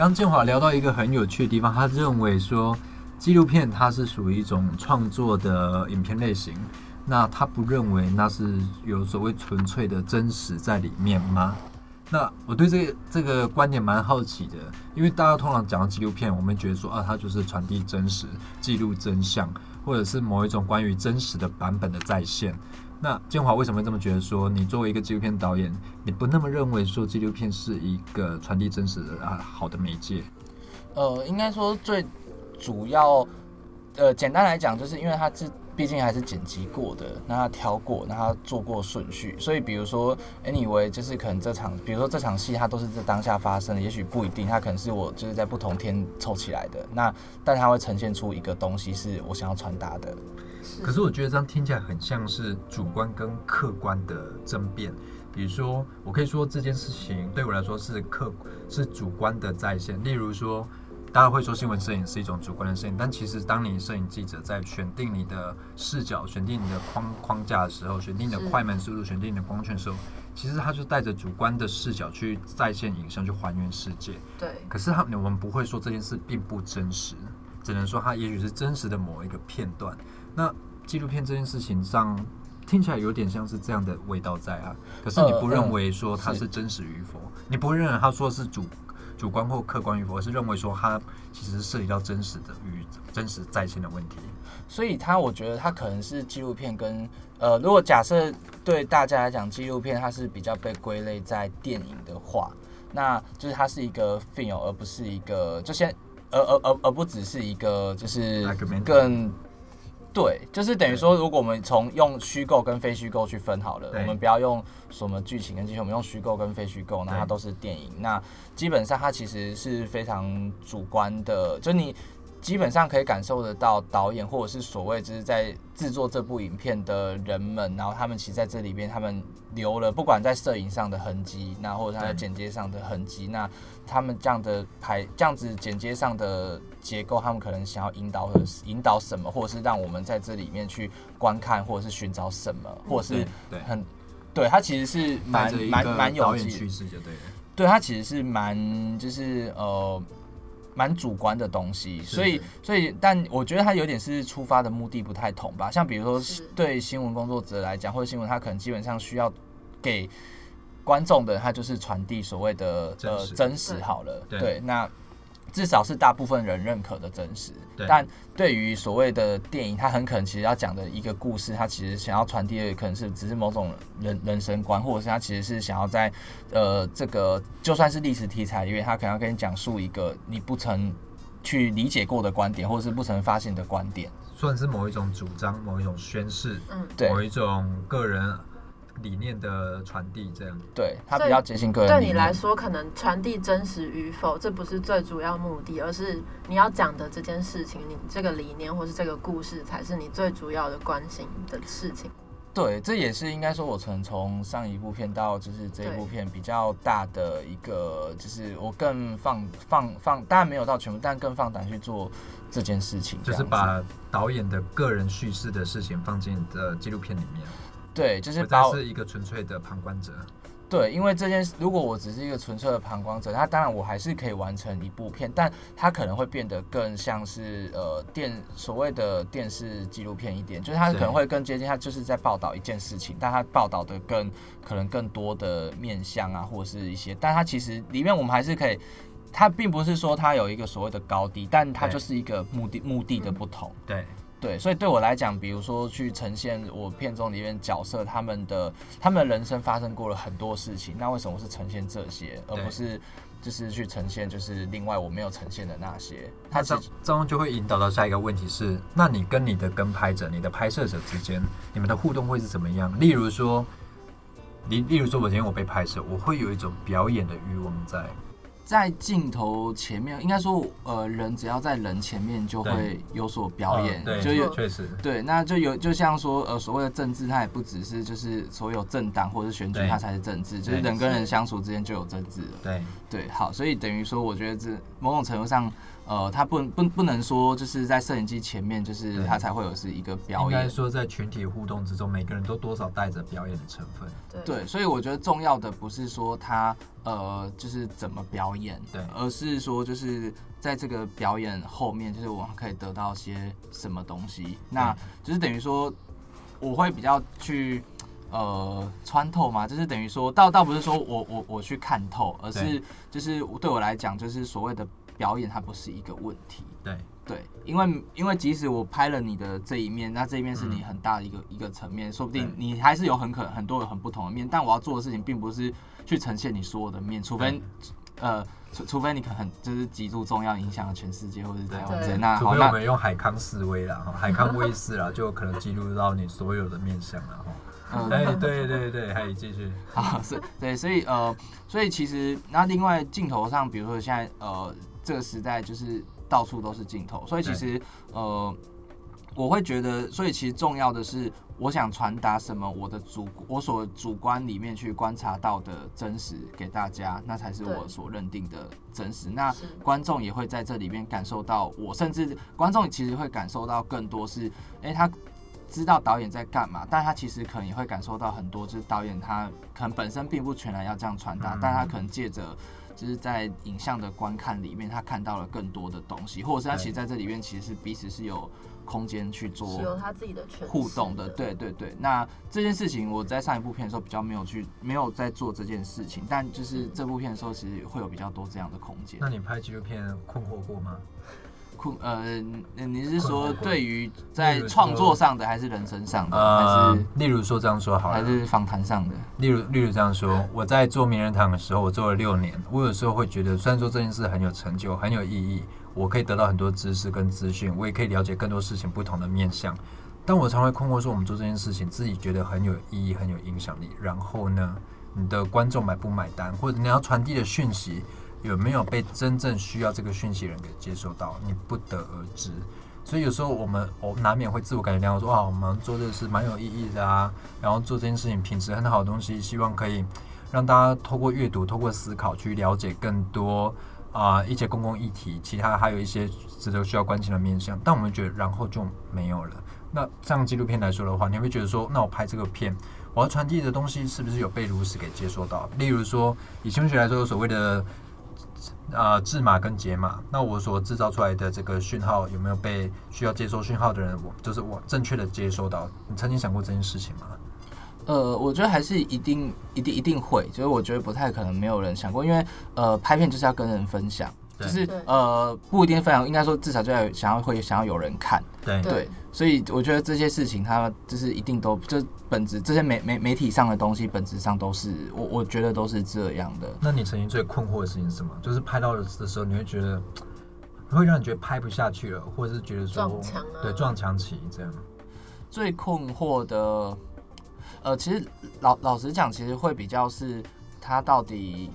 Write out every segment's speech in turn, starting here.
刚建华聊到一个很有趣的地方，他认为说纪录片它是属于一种创作的影片类型，那他不认为那是有所谓纯粹的真实在里面吗？那我对这个这个观点蛮好奇的，因为大家通常讲到纪录片，我们觉得说啊，它就是传递真实、记录真相，或者是某一种关于真实的版本的再现。那建华为什么会这么觉得？说你作为一个纪录片导演，你不那么认为说纪录片是一个传递真实的啊好的媒介？呃，应该说最主要，呃，简单来讲，就是因为它是毕竟还是剪辑过的，那他挑过，那他做过顺序，所以比如说，anyway，就是可能这场，比如说这场戏它都是在当下发生的，也许不一定，它可能是我就是在不同天凑起来的，那但它会呈现出一个东西是我想要传达的。可是我觉得这样听起来很像是主观跟客观的争辩。比如说，我可以说这件事情对我来说是客是主观的在线。例如说，大家会说新闻摄影是一种主观的摄影，但其实当你摄影记者在选定你的视角、选定你的框框架的时候，选定你的快门速度、选定你的光圈的时候，其实他就带着主观的视角去在线影像去还原世界。对。可是他我们不会说这件事并不真实，只能说它也许是真实的某一个片段。那纪录片这件事情上听起来有点像是这样的味道在啊，可是你不认为说它是真实与否？你不会认为他说是主主观或客观与否，而是认为说它其实涉及到真实的与真实在线的问题。所以它，我觉得它可能是纪录片跟呃，如果假设对大家来讲，纪录片它是比较被归类在电影的话，那就是它是一个 film，而不是一个就先而而而而不只是一个就是更。对，就是等于说，如果我们从用虚构跟非虚构去分好了，我们不要用什么剧情跟剧情，我们用虚构跟非虚构，那它都是电影。那基本上它其实是非常主观的，就你。基本上可以感受得到导演或者是所谓就是在制作这部影片的人们，然后他们其实在这里边他们留了不管在摄影上的痕迹，那或者他在剪接上的痕迹，那他们这样的排这样子剪接上的结构，他们可能想要引导的引导什么，或者是让我们在这里面去观看，或者是寻找什么，或者是很对他其实是蛮蛮蛮有趣势就对了，对他其实是蛮就是呃。蛮主观的东西，所以所以，但我觉得他有点是出发的目的不太同吧。像比如说，对新闻工作者来讲，或者新闻，他可能基本上需要给观众的，他就是传递所谓的呃真实好了。对，那。至少是大部分人认可的真实，但对于所谓的电影，它很可能其实要讲的一个故事，它其实想要传递的可能是只是某种人人生观，或者是它其实是想要在呃这个就算是历史题材里面，它可能要跟你讲述一个你不曾去理解过的观点，或者是不曾发现的观点，算是某一种主张，某一种宣誓，嗯，对，某一种个人。理念的传递，这样对他比较接近个人。对你来说，可能传递真实与否，这不是最主要目的，而是你要讲的这件事情，你这个理念或是这个故事，才是你最主要的关心的事情。对，这也是应该说，我曾从上一部片到就是这一部片比较大的一个，就是我更放放放，当然没有到全部，但更放胆去做这件事情，就是把导演的个人叙事的事情放进的纪录片里面。对，就是他是一个纯粹的旁观者。对，因为这件事，如果我只是一个纯粹的旁观者，那当然我还是可以完成一部片，但它可能会变得更像是呃电所谓的电视纪录片一点，就是它可能会更接近，它就是在报道一件事情，但它报道的更可能更多的面向啊，或者是一些，但它其实里面我们还是可以，它并不是说它有一个所谓的高低，但它就是一个目的目的的不同。对。对，所以对我来讲，比如说去呈现我片中里面角色他们的他们的人生发生过了很多事情，那为什么是呈现这些，而不是就是去呈现就是另外我没有呈现的那些？它这这样就会引导到下一个问题是：那你跟你的跟拍者、你的拍摄者之间，你们的互动会是怎么样？例如说，例例如说，我今天我被拍摄，我会有一种表演的欲望在。在镜头前面，应该说，呃，人只要在人前面就会有所表演，就有确实。对，那就有就像说，呃，所谓的政治，它也不只是就是所有政党或者选举，它才是政治，就是人跟人相处之间就有政治了。对。对，好，所以等于说，我觉得这某种程度上，呃，他不不不能说就是在摄影机前面，就是对他才会有是一个表演应该演。说在群体互动之中，每个人都多少带着表演的成分。对对，所以我觉得重要的不是说他呃就是怎么表演，对而是说就是在这个表演后面，就是我们可以得到些什么东西。那就是等于说我会比较去呃穿透嘛，就是等于说倒倒不是说我我我去看透，而是就是对我来讲，就是所谓的表演它不是一个问题。对，对，因为因为即使我拍了你的这一面，那这一面是你嗯很大的一个、一个层面，说不定你还是有很可很多很不同的面。但我要做的事情并不是去呈现你所有的面，除非呃，除除非你可能就是极度重要，影响了全世界或者是台湾之类。对那我们用海康示威啦，哈，海康威视啦，就可能记录到你所有的面相了，哈。嗯哎，对对对，还有继续，啊，是对，所以呃，所以其实那另外镜头上，比如说现在呃这个时代就是到处都是镜头，所以其实呃我会觉得，所以其实重要的是我想传达什么，我的主我所主观里面去观察到的真实给大家，那才是我所认定的真实。那观众也会在这里面感受到我，甚至观众其实会感受到更多是，诶，他知道导演在干嘛，但他其实可能也会感受到很多，就是导演他可能本身并不全然要这样传达，嗯但他可能借着就是在影像的观看里面，他看到了更多的东西，或者是他其实在这里面其实是彼此是有空间去做是有他自己的互动的，对对对。那这件事情我在上一部片的时候比较没有去没有在做这件事情，但就是这部片的时候，其实会有比较多这样的空间那。你拍纪录片困惑过吗？困呃，你你是说对于在创作上的，还是人生上的，还呃是，例如说这样说好了，还是访谈上的？嗯例如例如这样说，我在做名人堂的时候，我做了六年，我有时候会觉得，虽然说这件事很有成就，很有意义，我可以得到很多知识跟资讯，我也可以了解更多事情不同的面向，但我常会困惑说，我们做这件事情，自己觉得很有意义，很有影响力，然后呢，你的观众买不买单，或者你要传递的讯息有没有被真正需要这个讯息人给接收到，你不得而知。所以有时候我们我难免会自我感觉良好，说啊，我们做这个事蛮有意义的啊，然后做这件事情品质很好的东西，希望可以让大家透过阅读、透过思考去了解更多啊、一些公共议题，其他还有一些值得需要关心的面向。但我们觉得然后就没有了。那像纪录片来说的话，你会觉得说，那我拍这个片，我要传递的东西是不是有被如实给接收到？例如说，以新闻学来说，所谓的呃制码跟解码，那我所制造出来的这个讯号有没有被需要接收讯号的人，我就是我正确的接收到？你曾经想过这件事情吗？呃，我觉得还是一定一定一定会，就是我觉得不太可能没有人想过，因为呃，拍片就是要跟人分享，就是呃不一定非常，应该说至少就要想要会想要有人看，对对对，所以我觉得这些事情它就是一定都就本质这些媒媒媒体上的东西本质上都是我我觉得都是这样的。那你曾经最困惑的事情是什么？就是拍到的时候，你会觉得会让你觉得拍不下去了，或者是觉得说撞墙啊对撞墙期这样。最困惑的，呃，其实老老实讲，其实会比较是它到底，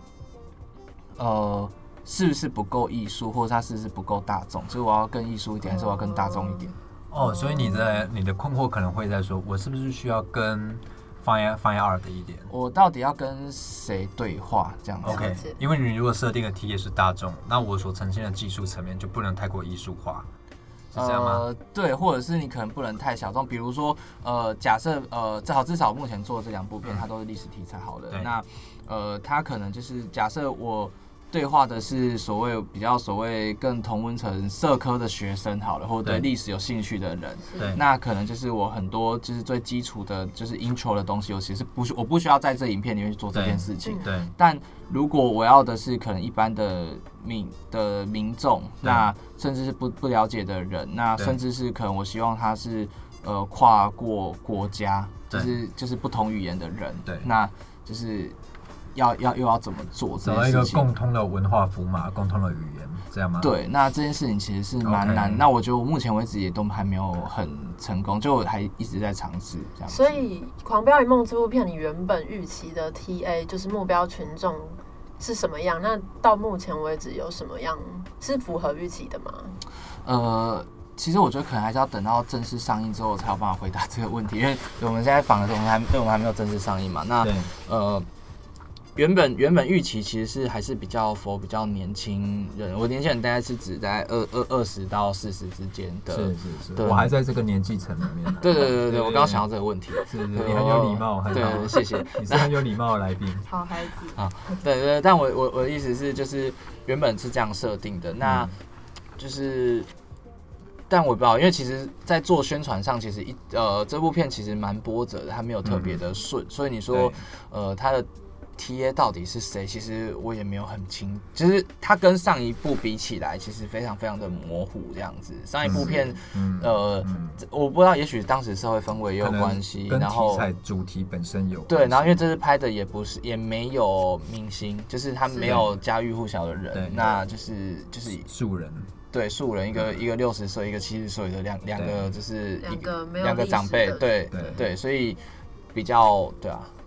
呃，是不是不够艺术，或者它是不是不够大众？所以我要更艺术一点，还是我要更大众一点？哦，所以你的你的困惑可能会在说，我是不是需要跟 fine fine art 的一点我到底要跟谁对话？这样子。？OK，因为你如果设定的题也是大众，那我所呈现的技术层面就不能太过艺术化，是这样吗？呃，对，或者是你可能不能太小众，比如说，呃，假设呃，至少至少目前做的这两部片，嗯它都是历史题材好的对，那呃，它可能就是假设我对话的是所谓比较所谓更同温层社科的学生好了，或者对对历史有兴趣的人，对。那可能就是我很多就是最基础的，就是 intro 的东西，我其实不需我不需要在这影片里面去做这件事情。嗯对。但如果我要的是可能一般的民的民众，那甚至是不不了解的人，那甚至是可能我希望他是呃跨过国家，就是就是不同语言的人，对。那就是要要又要怎么做这找到一个？共通的文化符码、共通的语言，这样吗？，对，那这件事情其实是蛮难。那我觉得我目前为止也都还没有很成功，就我还一直在尝试这样。所以《狂飙一梦》这部片，你原本预期的 TA 就是目标群众是什么样？那到目前为止有什么样是符合预期的吗？呃，其实我觉得可能还是要等到正式上映之后才有办法回答这个问题，因为我们现在访的时候，我们还对我们还没有正式上映嘛。那，呃，原本原本预期其实是还是比较佛比较年轻人，我年轻人大概是指在二二二十到四十之间的。是是是，对我还在这个年纪层里面。对对对对对，我刚刚想到这个问题。是是，你很有礼貌，很对，谢谢。你是很有礼貌的来宾。好孩子，对对，但我我我的意思是，就是原本是这样设定的，那嗯就是，但我不知道，因为其实，在做宣传上，其实一呃，这部片其实蛮波折的，它没有特别的顺，所以你说，呃，它的 TA 到底是谁？其实我也没有很清，就是它跟上一部比起来，其实非常非常的模糊这样子。上一部片，嗯呃，嗯我不知道，也许当时社会氛围也有关系，然后材主题本身有对，然后因为这次拍的也不是，也没有明星，就是他是没有家喻户晓的人，那就是就是素人，对素人，一个一个六十岁，一个七十岁的两两个就是一两个两个长辈，对对。对，所以比较对啊，嗯，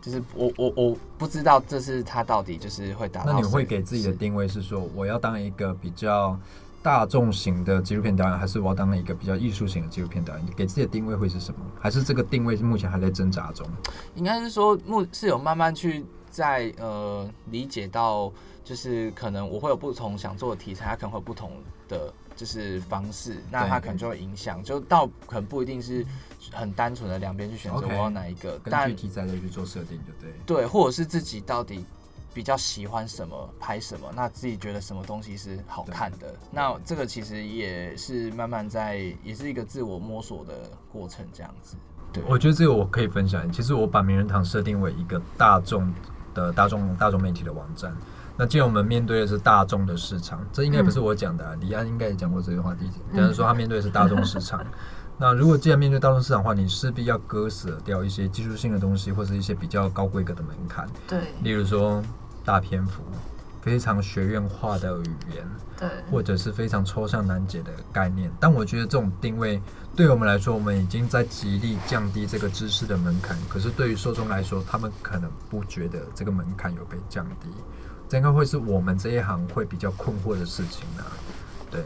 就是我我我不知道这是他到底就是会达到，那你会给自己的定位是说，我要当一个比较大众型的纪录片导演，还是我要当一个比较艺术型的纪录片导演？你给自己的定位会是什么？还是这个定位是目前还在挣扎中？应该是说目是有慢慢去在呃理解到，就是可能我会有不同想做的题材，它可能会有不同的就是方式，那它可能就会影响，就到可能不一定是很单纯的两边去选择我要哪一个，根但据题材再去做设定，就对。对，或者是自己到底比较喜欢什么，拍什么，那自己觉得什么东西是好看的，那这个其实也是慢慢在，也是一个自我摸索的过程，这样子。对，我觉得这个我可以分享。其实我把名人堂设定为一个大众的大众大众媒体的网站。那既然我们面对的是大众的市场，这应该不是我讲的、啊，李安应该也讲过这个话题。但是说他面对的是大众市场。那如果既然面对大众市场的话，你势必要割舍掉一些技术性的东西，或者一些比较高规格的门槛，对例如说大篇幅、非常学院化的语言，对，或者是非常抽象难解的概念。但我觉得这种定位对我们来说，我们已经在极力降低这个知识的门槛。可是对于受众来说，他们可能不觉得这个门槛有被降低，这应该会是我们这一行会比较困惑的事情啊。对，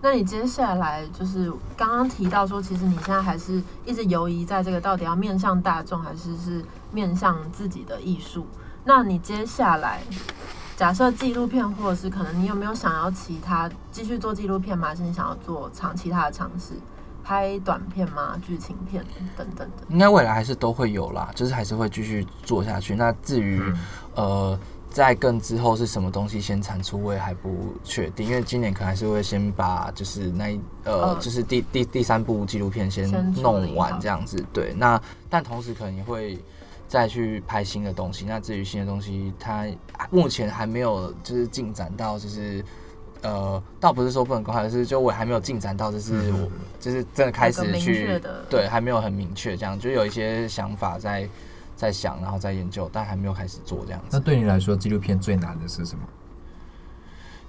那你接下来就是刚刚提到说，其实你现在还是一直犹疑在这个到底要面向大众，还是是面向自己的艺术？那你接下来假设纪录片，或者是可能你有没有想要其他继续做纪录片吗？还是你想要做尝其他的尝试，拍短片吗？剧情片等等的？应该未来还是都会有啦，就是还是会继续做下去。那至于、呃，在更之后是什么东西先产出，我也还不确定，因为今年可能还是会先把就是那一呃，嗯就是第第第三部纪录片先弄完这样子。对，那但同时可能也会。再去拍新的东西，那至于新的东西，它目前还没有就是进展到就是呃，倒不是说不能公开，是就我还没有进展到就是嗯我就是真的开始去对，还没有很明确，这样就有一些想法在在想，然后在研究，但还没有开始做这样子那。对你来说，纪录片最难的是什么？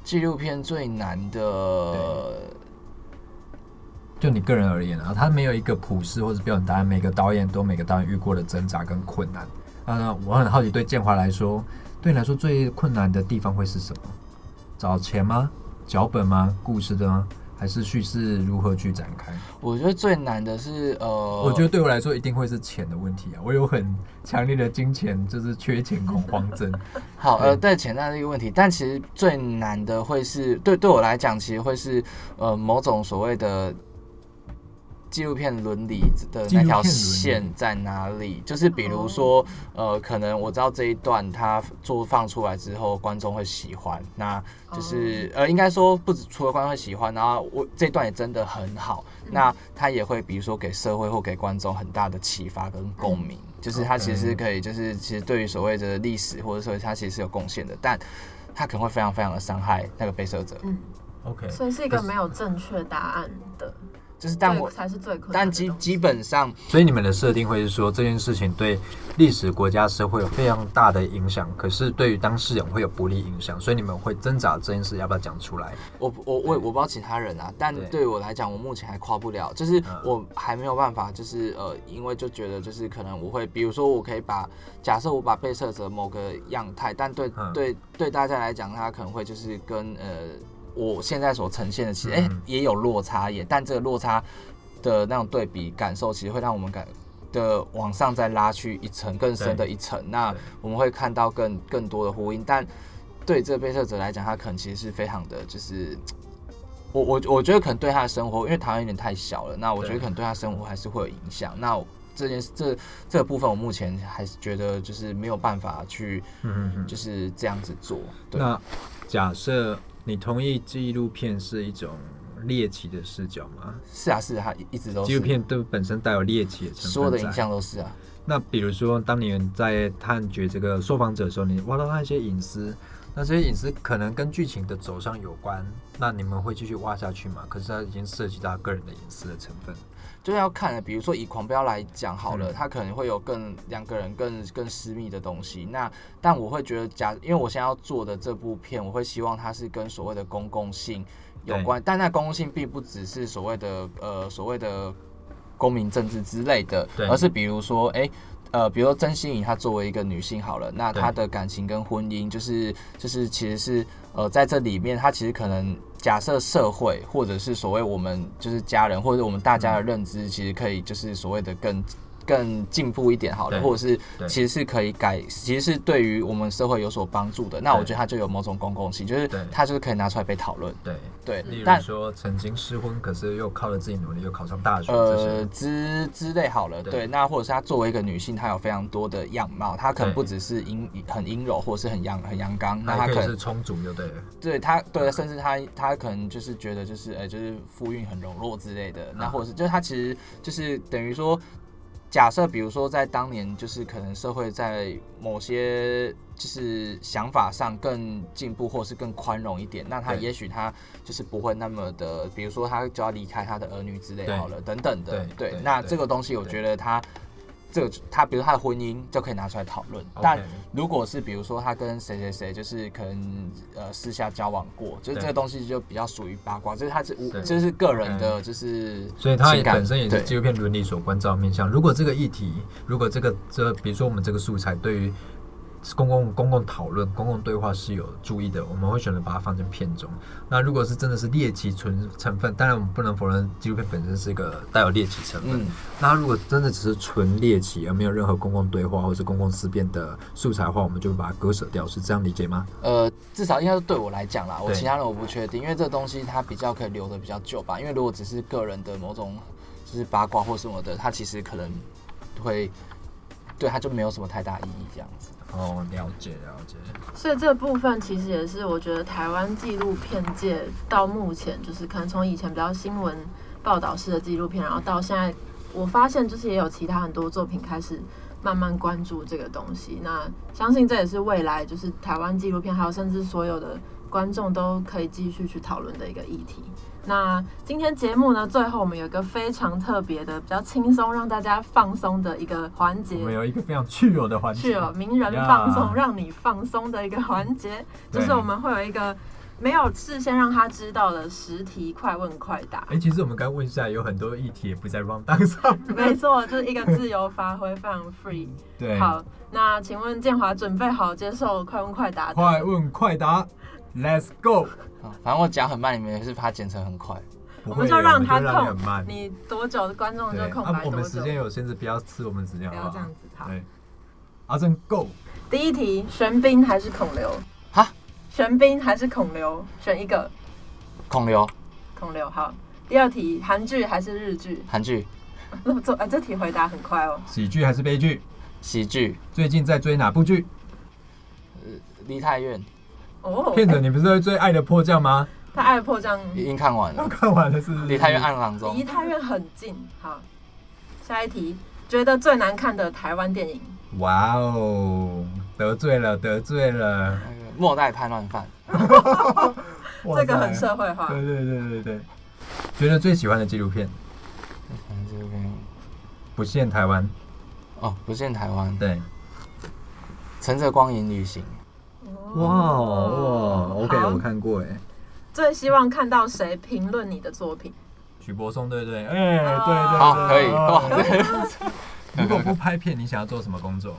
纪录片最难的，就你个人而言啊，它没有一个普世或者标准答案，每个导演都每个导演遇过的挣扎跟困难。那我很好奇，对建华来说，对你来说最困难的地方会是什么？找钱吗？脚本吗？故事的吗？还是叙事如何去展开？我觉得最难的是呃，我觉得对我来说一定会是钱的问题啊！我有很强烈的金钱就是缺钱恐慌症。好呃，对钱那是一个问题，但其实最难的会是对对我来讲，其实会是呃某种所谓的。纪录片伦理的那条线在哪里？就是比如说，呃，可能我知道这一段它做放出来之后，观众会喜欢，那就是呃，应该说不止除了观众会喜欢，然后我这段也真的很好，那他也会比如说给社会或给观众很大的启发跟共鸣，就是他其实可以，就是其实对于所谓的历史或者说他其实是有贡献的，但他可能会非常非常的伤害那个被摄者。嗯，OK，所以是一个没有正确答案的，就是但我才是最困难但。基基本上所以你们的设定会是说这件事情对历史、国家、社会有非常大的影响，可是对于当事人会有不利影响，所以你们会挣扎这件事要不要讲出来？我我我我不知道其他人啊，但对对我来讲，我目前还跨不了，就是嗯我还没有办法，就是呃，因为就觉得就是可能我会，比如说我可以把假设我把被摄者某个样态，但对、嗯对对大家来讲，他可能会就是跟呃我现在所呈现的其实也有落差也，但这个落差的那种对比感受，其实会让我们感的往上再拉去一层更深的一层，那我们会看到更更多的呼应。但对这个被摄者来讲，他可能其实是非常的，就是我我我觉得可能对他的生活，因为台湾有点太小了，那我觉得可能对他生活还是会有影响。那这件事这这个部分，我目前还是觉得就是没有办法去嗯。就是这样子做。对，那假设你同意纪录片是一种猎奇的视角吗？是啊是啊，一一直都纪录片都本身带有猎奇的成分，所有的影。像都是啊。那比如说，当你在探掘这个受访者的时候，你挖到他一些隐私，那这些隐私可能跟剧情的走向有关，那你们会继续挖下去吗？可是它已经涉及到个人的隐私的成分。就是要看了，比如说以狂飙来讲好了，嗯它可能会有更两个人更更私密的东西。那但我会觉得假，因为我现在要做的这部片，我会希望它是跟所谓的公共性有关，但那公共性并不只是所谓的呃所谓的公民政治之类的，而是比如说哎。呃，比如说曾心怡，她作为一个女性好了，那她的感情跟婚姻，就是就是其实是呃在这里面，她其实可能假设社会或者是所谓我们就是家人或者我们大家的认知，其实可以就是所谓的更更进步一点好了，或者是其实是可以改，其实是对于我们社会有所帮助的。那我觉得它就有某种公共性，就是对它就是可以拿出来被讨论。对，对例，如但说曾经失婚，可是又靠着自己努力又考上大学，呃之之类好了，对对，那或者是她作为一个女性，她有非常多的样貌，她可能不只是阴很阴柔，或者是很阳很阳刚，那她可能是充足，就对了。对她对，甚至她她可能就是觉得就是呃就是夫运很柔弱之类的，那啊或者是就是她其实就是等于说。假设比如说在当年，就是可能社会在某些就是想法上更进步，或是更宽容一点，那他也许他就是不会那么的，比如说他就要离开他的儿女之类好了，等等的。对那这个东西我觉得他这个他比如他的婚姻就可以拿出来讨论，但如果是比如说他跟谁谁谁就是可能呃私下交往过，就是这个东西就比较属于八卦，就是他是无对这是个人的就是所以他本身也是纪录片伦理所关照面向。如果这个议题，如果这个这比如说我们这个素材对于公共公共讨论、公共对话是有注意的，我们会选择把它放进片中。那如果是真的是猎奇纯成分，当然我们不能否认纪录片本身是一个带有猎奇成分。嗯那如果真的只是纯猎奇，而没有任何公共对话或是公共思辨的素材的话，我们就会把它割舍掉，是这样理解吗？呃，至少应该是对我来讲啦，我其他人我不确定，因为这东西它比较可以留的比较久吧。因为如果只是个人的某种就是八卦或什么的，它其实可能会对它就没有什么太大意义这样子。哦，了解了解。所以这部分其实也是我觉得台湾纪录片界到目前，就是可能从以前比较新闻报道式的纪录片，然后到现在，我发现就是也有其他很多作品开始慢慢关注这个东西。那相信这也是未来就是台湾纪录片，还有甚至所有的观众都可以继续去讨论的一个议题。那今天节目呢，最后我们有一个非常特别的、比较轻松让大家放松的一个环节我。们有一个非常具有的环节，是有名人放松呀让你放松的一个环节，就是我们会有一个没有事先让他知道的十题快问快答哎、。其实我们刚问下来，有很多议题也不在 round down 上。没错，就是一个自由发挥，非常 free。对，好，那请问建华准备好接受快问快答？快问快答，Let's go！啊，反正我讲很慢，你们也是怕剪成很快。我们就让他我们就让你很慢。你多久，观众就对，空啊白，多久我们时。间有限制，不要吃我们时间，好不要这样？子。好，对，阿正 Go！第一题，玄彬还是孔刘？哈，玄彬还是孔刘？选一个。孔刘孔刘好。第二题，韩剧还是日剧？韩剧、那么这呃这题回答很快哦。喜剧还是悲剧？喜剧、最近在追哪部剧？呃梨泰院哦，骗子，你不是会追《爱的迫降》吗？他爱的迫降已经看完我了，看完了，是不是？梨泰院暗郎中离太院很近。好，下一题，觉得最难看的台湾电影？哇哦，得罪了，得罪了！末代叛乱犯，哇这个很社会化。对对对对对。觉得最喜欢的纪录片，不限台湾。哦，不限台湾，对，乘着光影旅行，哇哇，OK，好我看过哎。最希望看到谁评论你的作品？许柏松，对不对？哎，哦对对对，好，可以，如果不拍片，你想要做什么工作？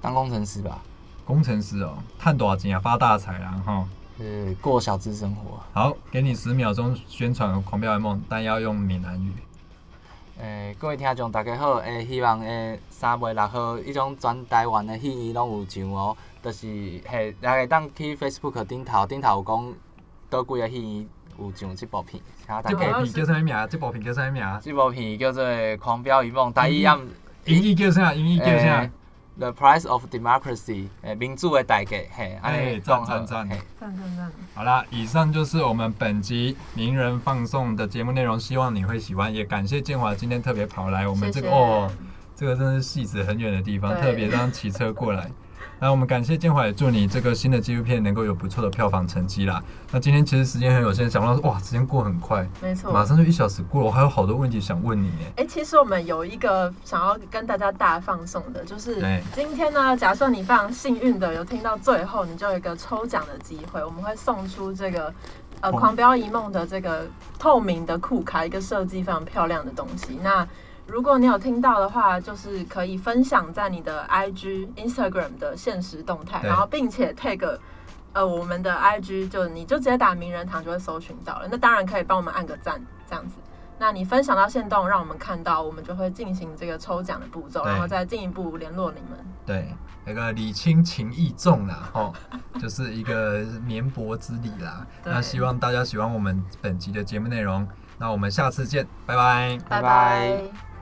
当工程师吧，工程师哦，探多少钱啊？发大财啦哈！呃，过小资生活，好，给你十秒钟宣传《狂飙的梦》，但要用闽南语。呃，诶，各位听众大家好，诶，希望诶三月六号迄种全台湾的戏院拢有上哦，就是嘿，大家当去 Facebook 顶头，顶头有讲倒几个戏有上即部片，这部家。片叫啥物名？这部片叫啥物名？即部片叫做《狂飙一梦》，第一暗英语叫啥？英语叫啥？The Price of Democracy，诶，民主的代价，嘿，安哎尼赞赞赞嘿赞赞赞！好啦，以上就是我们本集名人放送的节目内容，希望你会喜欢，也感谢建华今天特别跑来我们这个哦，这个真是戏子很远的地方，特别这样骑车过来。那我们感谢建华，也祝你这个新的纪录片能够有不错的票房成绩啦。那今天其实时间很有限，想不到说哇，时间过很快，没错，马上就一小时过了，我还有好多问题想问你哎。哎、其实我们有一个想要跟大家大放送的，就是今天呢，假设你非常幸运的有听到最后，你就有一个抽奖的机会，我们会送出这个呃《哦狂飙一梦》的这个透明的酷卡，一个设计非常漂亮的东西。那如果你有听到的话，就是可以分享在你的 IG、Instagram 的现实动态，然后并且 tag 呃我们的 IG，就你就直接打名人堂就会搜寻到了。那当然可以帮我们按个赞，这样子。那你分享到线动，让我们看到，我们就会进行这个抽奖的步骤，然后再进一步联络你们。对，那个礼轻情意重啦，吼，就是一个绵薄之礼啦。那希望大家喜欢我们本集的节目内容，那我们下次见，拜拜。拜拜拜拜